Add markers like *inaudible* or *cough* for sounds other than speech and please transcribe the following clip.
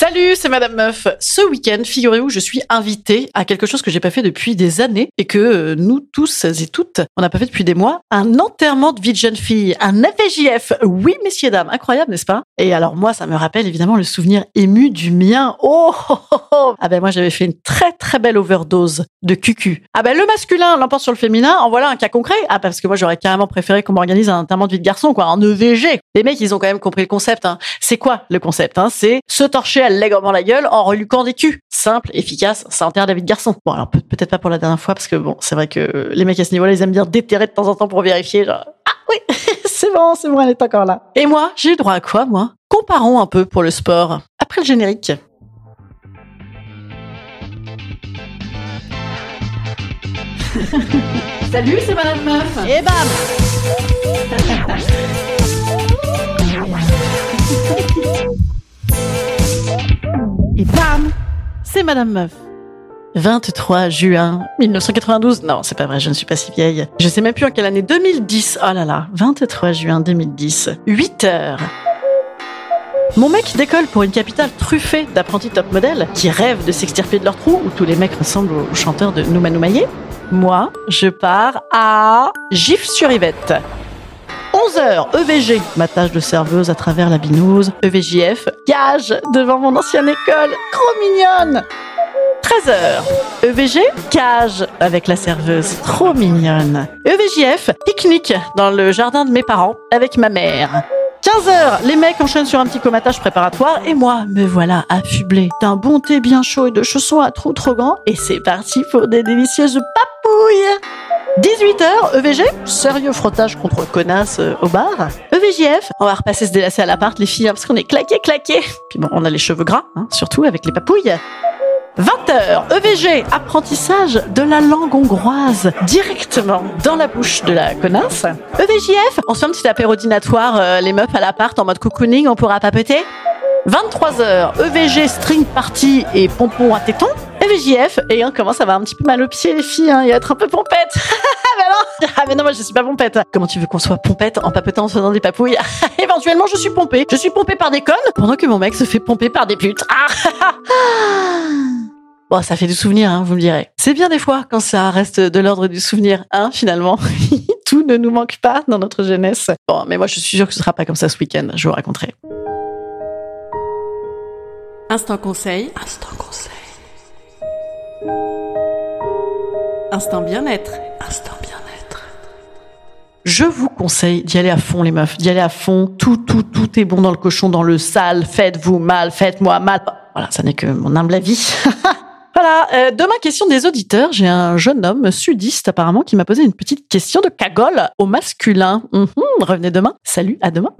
Salut, c'est Madame Meuf. Ce week-end, figurez-vous, je suis invitée à quelque chose que j'ai pas fait depuis des années et que euh, nous tous et toutes, on n'a pas fait depuis des mois. Un enterrement de vie de jeune fille, un FJF. Oui, messieurs, dames, incroyable, n'est-ce pas? Et alors moi, ça me rappelle évidemment le souvenir ému du mien. Oh, oh, oh, oh. Ah ben moi, j'avais fait une très très belle overdose de cucu. Ah ben le masculin l'emporte sur le féminin. En voilà un cas concret. Ah parce que moi, j'aurais carrément préféré qu'on m'organise un enterrement de vie de garçon, quoi, en EVG. Les mecs, ils ont quand même compris le concept. Hein. C'est quoi le concept hein? C'est se torcher à l'aigrement la gueule en reluquant des culs. Simple, efficace, ça enterre de garçon. Bon, alors peut- peut-être pas pour la dernière fois, parce que bon, c'est vrai que les mecs à ce niveau-là, ils aiment bien déterrer de temps en temps pour vérifier. Genre, ah oui, *laughs* c'est bon, c'est bon, elle est encore là. Et moi, j'ai droit à quoi, moi? Comparons un peu pour le sport. Après le générique. *laughs* Salut, c'est Madame Meuf. Et bam *laughs* Et bam C'est Madame Meuf. 23 juin 1992. Non, c'est pas vrai, je ne suis pas si vieille. Je sais même plus en quelle année. 2010. Oh là là. 23 juin 2010. 8 heures. Mon mec décolle pour une capitale truffée d'apprentis top modèles qui rêvent de s'extirper de leur trou où tous les mecs ressemblent aux chanteurs de Nouma Noumaillé. Moi, je pars à Gif-sur-Yvette. 11h, EVG, ma de serveuse à travers la binouse. EVJF, gage devant mon ancienne école, trop mignonne. 13h, EVG, cage avec la serveuse, trop mignonne. EVJF, pique-nique dans le jardin de mes parents avec ma mère. 15h, les mecs enchaînent sur un petit comatage préparatoire et moi, me voilà affublé d'un bon thé bien chaud et de chaussons à trous trop grands et c'est parti pour des délicieuses papouilles 18h, EVG, sérieux frottage contre connasse euh, au bar. EVJF, on va repasser se délasser à l'appart les filles hein, parce qu'on est claqué claqué. Puis bon, on a les cheveux gras, hein, surtout avec les papouilles. 20h, EVG, apprentissage de la langue hongroise directement dans la bouche de la connasse. EVJF, on se fait un petit apérodinatoire, euh, les meufs à l'appart en mode cocooning, on pourra papeter. 23h, EVG, string party et pompon à téton. EVJF, et on commence à avoir un petit peu mal aux pieds les filles, hein, et à être un peu pompette. *laughs* ah mais non, ah mais non, je suis pas pompette. Comment tu veux qu'on soit pompette en papetant en faisant des papouilles? *laughs* Éventuellement, je suis pompée. Je suis pompée par des connes pendant que mon mec se fait pomper par des putes. Ah *laughs* Bon, ça fait du souvenir, hein, vous me direz. C'est bien des fois quand ça reste de l'ordre du souvenir, hein, finalement. *laughs* Tout ne nous manque pas dans notre jeunesse. Bon, mais moi, je suis sûre que ce sera pas comme ça ce week-end. Je vous raconterai. Instant conseil. Instant conseil. Instant bien-être. Je vous conseille d'y aller à fond, les meufs. D'y aller à fond. Tout, tout, tout est bon dans le cochon, dans le sale. Faites-vous mal, faites-moi mal. Voilà, ça n'est que mon humble avis. *laughs* Voilà, euh, demain, question des auditeurs. J'ai un jeune homme sudiste apparemment qui m'a posé une petite question de cagole au masculin. Mhm, revenez demain. Salut, à demain.